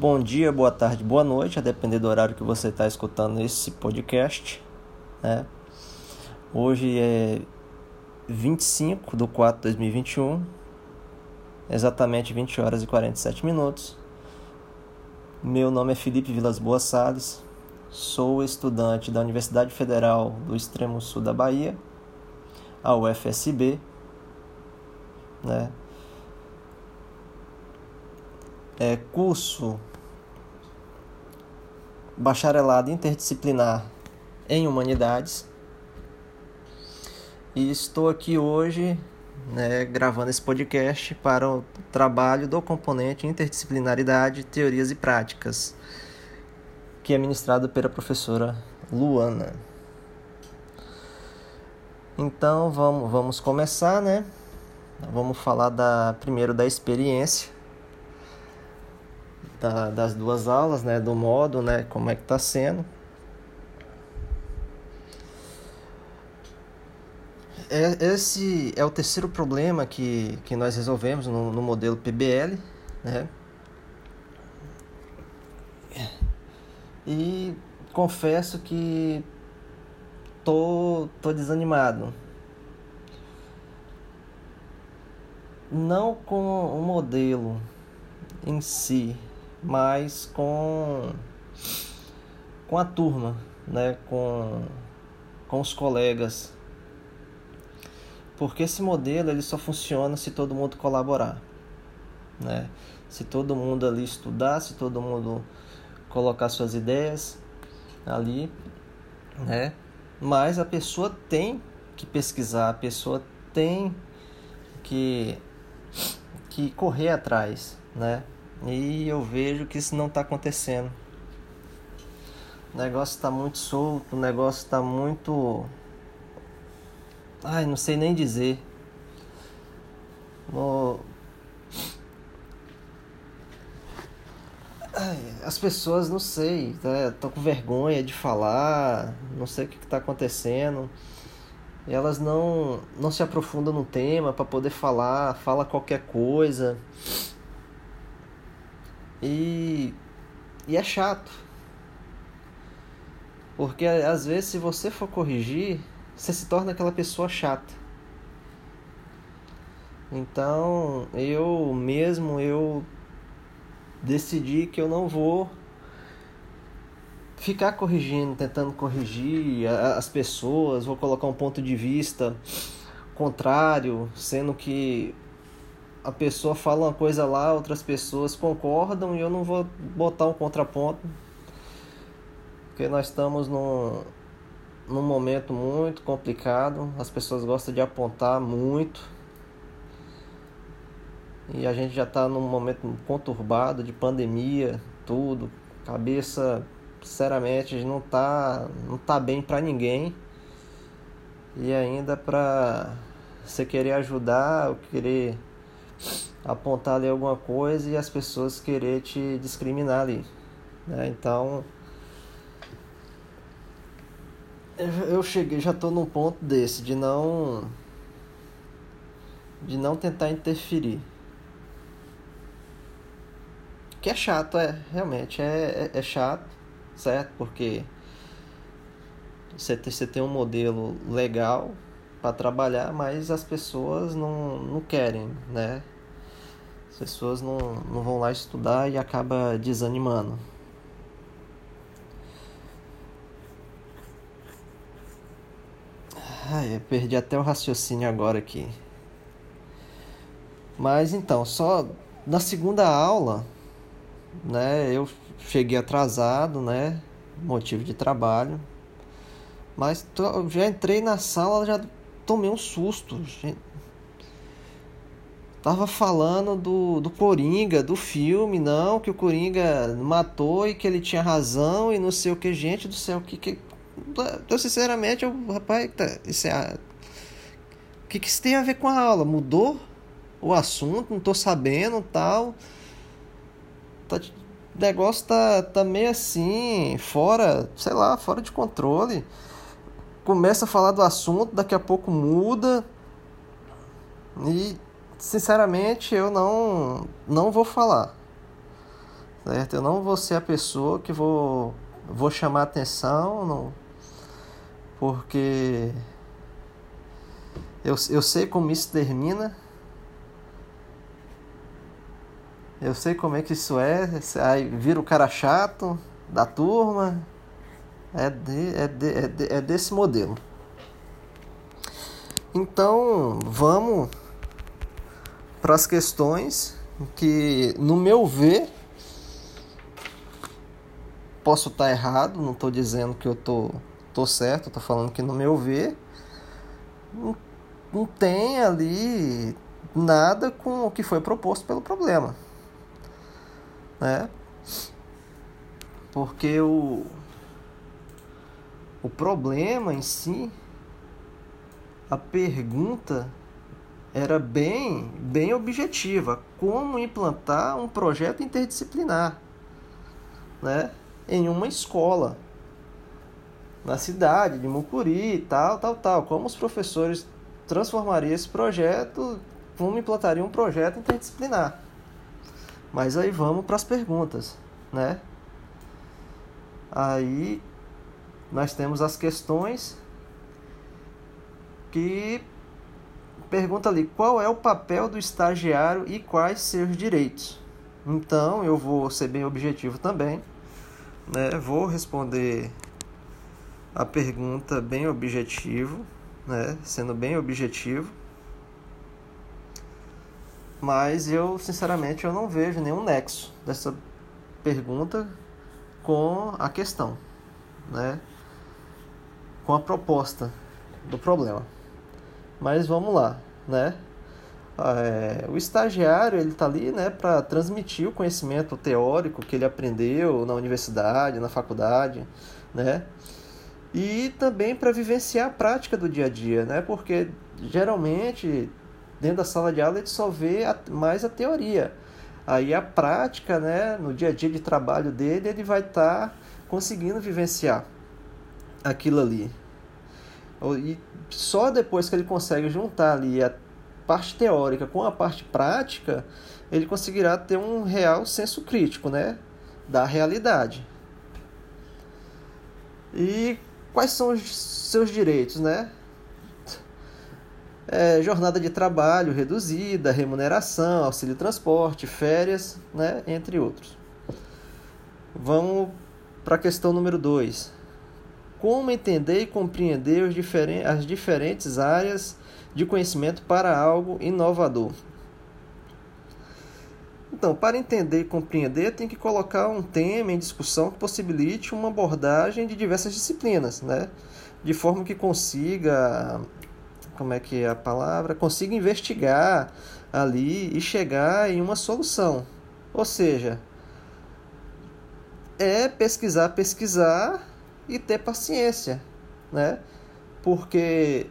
Bom dia, boa tarde, boa noite, a depender do horário que você está escutando esse podcast. Né? Hoje é 25 de 4 de 2021, exatamente 20 horas e 47 minutos. Meu nome é Felipe Vilas Boas Salles, sou estudante da Universidade Federal do Extremo Sul da Bahia, a UFSB. Né? É, curso bacharelado interdisciplinar em humanidades. E estou aqui hoje né, gravando esse podcast para o trabalho do componente interdisciplinaridade, teorias e práticas, que é ministrado pela professora Luana. Então vamos, vamos começar, né? Vamos falar da, primeiro da experiência da, das duas aulas, né, do modo, né, como é que está sendo. É, esse é o terceiro problema que, que nós resolvemos no, no modelo PBL, né? E confesso que tô, tô desanimado. Não com o modelo em si, mas com com a turma, né, com com os colegas. Porque esse modelo ele só funciona se todo mundo colaborar, né? Se todo mundo ali estudar, se todo mundo colocar suas ideias ali, né? Mas a pessoa tem que pesquisar, a pessoa tem que que correr atrás, né? E eu vejo que isso não está acontecendo. O negócio está muito solto, o negócio está muito. Ai, não sei nem dizer. No... Ai, as pessoas, não sei, né? tô com vergonha de falar, não sei o que está acontecendo. Elas não, não se aprofundam no tema para poder falar, fala qualquer coisa. E, e é chato. Porque às vezes se você for corrigir, você se torna aquela pessoa chata. Então, eu mesmo eu decidi que eu não vou ficar corrigindo, tentando corrigir as pessoas, vou colocar um ponto de vista contrário, sendo que a pessoa fala uma coisa lá, outras pessoas concordam e eu não vou botar um contraponto. Porque nós estamos num, num momento muito complicado, as pessoas gostam de apontar muito. E a gente já está num momento conturbado de pandemia, tudo. Cabeça, sinceramente, não está não tá bem para ninguém. E ainda para você querer ajudar, ou querer apontar ali alguma coisa e as pessoas querer te discriminar ali. Né? Então eu cheguei, já estou num ponto desse de não de não tentar interferir. Que é chato, é, realmente, é, é, é chato, certo? Porque você você tem um modelo legal para trabalhar, mas as pessoas não, não querem, né? As pessoas não, não vão lá estudar e acaba desanimando. Ai, perdi até o raciocínio agora aqui. Mas então, só na segunda aula, né, eu cheguei atrasado, né, motivo de trabalho. Mas tô, já entrei na sala, já tomei um susto. Tava falando do, do Coringa, do filme, não, que o Coringa matou e que ele tinha razão e não sei o que, gente do céu, que que. Eu, sinceramente, eu, rapaz, tá, isso é. O que, que isso tem a ver com a aula? Mudou o assunto? Não tô sabendo tal. Tá, o negócio tá, tá meio assim, fora, sei lá, fora de controle começa a falar do assunto, daqui a pouco muda. E sinceramente eu não não vou falar. certo? Eu não vou ser a pessoa que vou, vou chamar atenção, não, porque eu, eu sei como isso termina, eu sei como é que isso é, aí vira o cara chato da turma, é, de, é, de, é, de, é desse modelo. Então, vamos para as questões que, no meu ver, posso estar errado, não estou dizendo que eu tô, tô certo, estou falando que, no meu ver, não, não tem ali nada com o que foi proposto pelo problema. Né? Porque o, o problema em si, a pergunta era bem, bem objetiva, como implantar um projeto interdisciplinar, né, em uma escola na cidade de Mucuri, tal, tal, tal, como os professores transformariam esse projeto, como implantariam um projeto interdisciplinar. Mas aí vamos para as perguntas, né? Aí nós temos as questões que pergunta ali qual é o papel do estagiário e quais seus direitos. Então eu vou ser bem objetivo também, né? Vou responder a pergunta bem objetivo, né? Sendo bem objetivo. Mas eu, sinceramente, eu não vejo nenhum nexo dessa pergunta com a questão, né? Com a proposta do problema. Mas vamos lá, né? É, o estagiário ele está ali né, para transmitir o conhecimento teórico que ele aprendeu na universidade, na faculdade, né? E também para vivenciar a prática do dia a dia, né? Porque geralmente dentro da sala de aula ele só vê a, mais a teoria. Aí a prática, né, no dia a dia de trabalho dele, ele vai estar tá conseguindo vivenciar aquilo ali. E só depois que ele consegue juntar ali a parte teórica com a parte prática, ele conseguirá ter um real senso crítico, né, da realidade. E quais são os seus direitos, né? É, jornada de trabalho reduzida, remuneração, auxílio transporte, férias, né, entre outros. Vamos para a questão número 2 como entender e compreender diferen as diferentes áreas de conhecimento para algo inovador. Então, para entender e compreender, tem que colocar um tema em discussão que possibilite uma abordagem de diversas disciplinas, né? De forma que consiga, como é que é a palavra, consiga investigar ali e chegar em uma solução. Ou seja, é pesquisar, pesquisar e ter paciência, né? Porque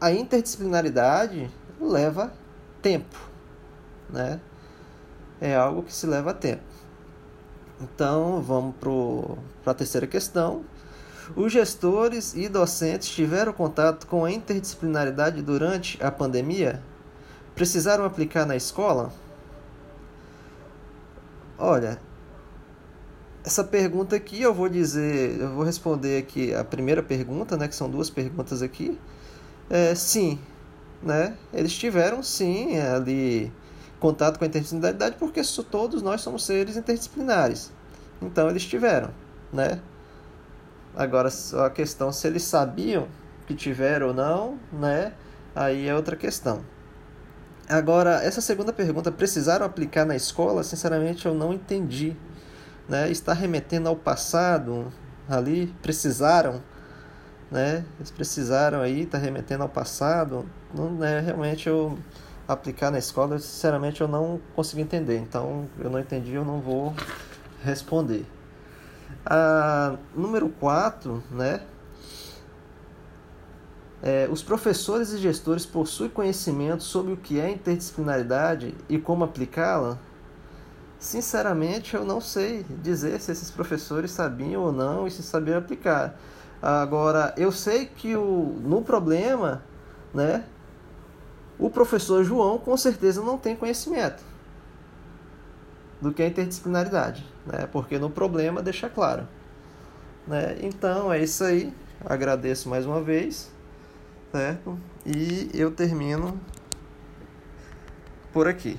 a interdisciplinaridade leva tempo, né? É algo que se leva tempo. Então, vamos para a terceira questão. Os gestores e docentes tiveram contato com a interdisciplinaridade durante a pandemia? Precisaram aplicar na escola? Olha, essa pergunta aqui eu vou dizer, eu vou responder aqui a primeira pergunta, né, que são duas perguntas aqui. É, sim, né? Eles tiveram sim ali contato com a interdisciplinaridade porque todos nós somos seres interdisciplinares. Então eles tiveram, né? Agora a questão se eles sabiam que tiveram ou não, né? Aí é outra questão. Agora, essa segunda pergunta, precisaram aplicar na escola? Sinceramente, eu não entendi né, está remetendo ao passado ali, precisaram, né, eles precisaram aí, está remetendo ao passado, não, né, realmente eu aplicar na escola, sinceramente eu não consegui entender, então eu não entendi, eu não vou responder. A número 4, né, é, os professores e gestores possuem conhecimento sobre o que é interdisciplinaridade e como aplicá-la? Sinceramente, eu não sei dizer se esses professores sabiam ou não e se sabiam aplicar. Agora, eu sei que o, no problema, né, o professor João com certeza não tem conhecimento. do que a interdisciplinaridade, né? Porque no problema deixa claro, né? Então é isso aí. Agradeço mais uma vez, certo? E eu termino por aqui.